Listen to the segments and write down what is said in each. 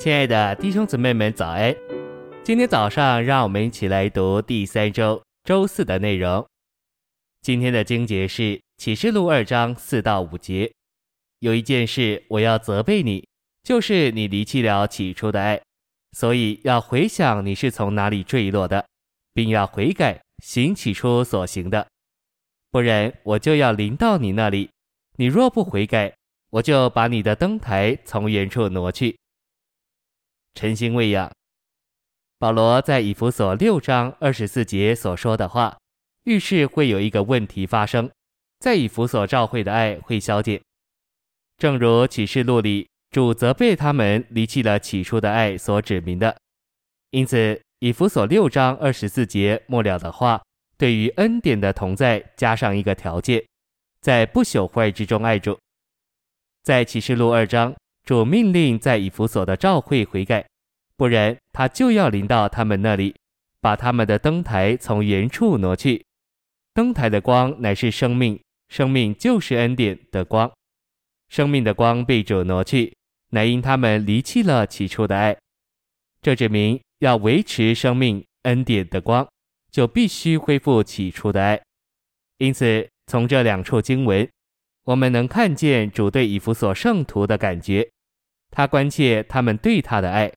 亲爱的弟兄姊妹们，早安！今天早上，让我们一起来读第三周周四的内容。今天的经节是启示录二章四到五节。有一件事我要责备你，就是你离弃了起初的爱，所以要回想你是从哪里坠落的，并要悔改，行起初所行的。不然，我就要临到你那里。你若不悔改，我就把你的灯台从原处挪去。晨星喂养，保罗在以弗所六章二十四节所说的话，预示会有一个问题发生，在以弗所教会的爱会消减，正如启示录里主责备他们离弃了起初的爱所指明的。因此，以弗所六章二十四节末了的话，对于恩典的同在加上一个条件，在不朽坏之中爱主。在启示录二章。主命令在以弗所的教会悔改，不然他就要临到他们那里，把他们的灯台从原处挪去。灯台的光乃是生命，生命就是恩典的光。生命的光被主挪去，乃因他们离弃了起初的爱。这指明要维持生命恩典的光，就必须恢复起初的爱。因此，从这两处经文。我们能看见主对以弗所圣徒的感觉，他关切他们对他的爱。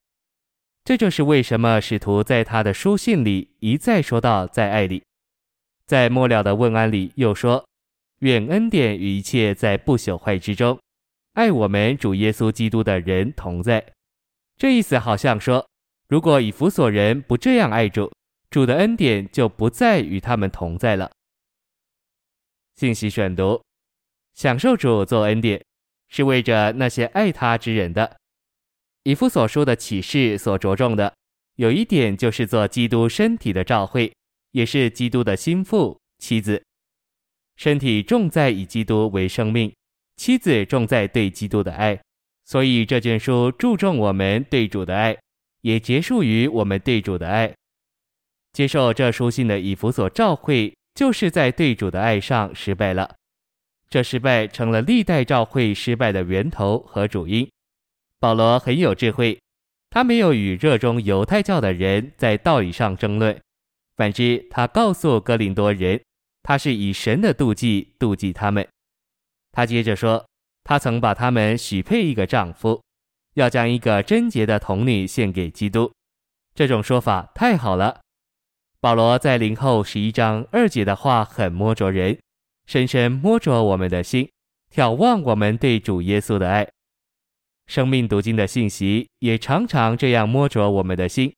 这就是为什么使徒在他的书信里一再说到在爱里，在末了的问安里又说：愿恩典与一切在不朽坏之中爱我们主耶稣基督的人同在。这意思好像说，如果以弗所人不这样爱主，主的恩典就不再与他们同在了。信息选读。享受主做恩典，是为着那些爱他之人的。以弗所说的启示所着重的，有一点就是做基督身体的教会，也是基督的心腹妻子。身体重在以基督为生命，妻子重在对基督的爱。所以这卷书注重我们对主的爱，也结束于我们对主的爱。接受这书信的以弗所教会，就是在对主的爱上失败了。这失败成了历代教会失败的源头和主因。保罗很有智慧，他没有与热衷犹太教的人在道理上争论，反之，他告诉哥林多人，他是以神的妒忌妒忌他们。他接着说，他曾把他们许配一个丈夫，要将一个贞洁的童女献给基督。这种说法太好了。保罗在林后十一章二节的话很摸着人。深深摸着我们的心，眺望我们对主耶稣的爱。生命读经的信息也常常这样摸着我们的心。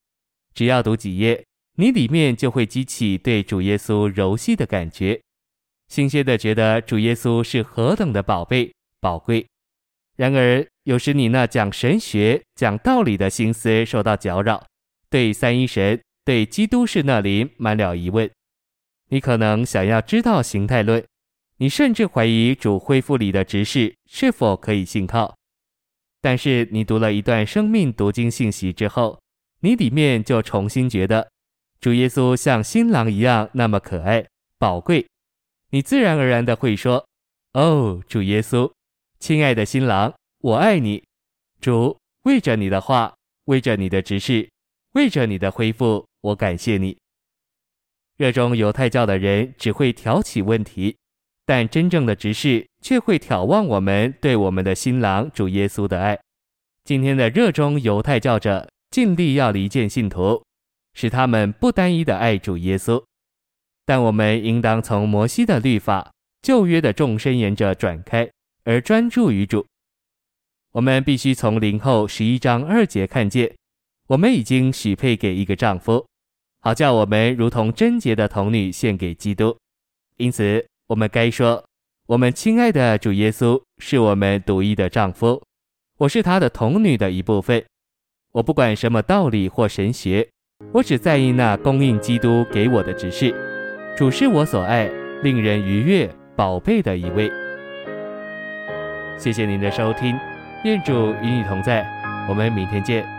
只要读几页，你里面就会激起对主耶稣柔细的感觉，新鲜的觉得主耶稣是何等的宝贝宝贵。然而，有时你那讲神学、讲道理的心思受到搅扰，对三一神、对基督是那里满了疑问。你可能想要知道形态论。你甚至怀疑主恢复里的执事是否可以信靠，但是你读了一段生命读经信息之后，你里面就重新觉得主耶稣像新郎一样那么可爱宝贵，你自然而然的会说：“哦，主耶稣，亲爱的新郎，我爱你。主，为着你的话，为着你的执事，为着你的恢复，我感谢你。”热衷犹太教的人只会挑起问题。但真正的执事却会眺望我们对我们的新郎主耶稣的爱。今天的热衷犹太教者尽力要离间信徒，使他们不单一的爱主耶稣。但我们应当从摩西的律法、旧约的众箴言者转开，而专注于主。我们必须从林后十一章二节看见，我们已经许配给一个丈夫，好叫我们如同贞洁的童女献给基督。因此。我们该说，我们亲爱的主耶稣是我们独一的丈夫，我是他的童女的一部分。我不管什么道理或神学，我只在意那供应基督给我的指示。主是我所爱、令人愉悦、宝贝的一位。谢谢您的收听，愿主与你同在，我们明天见。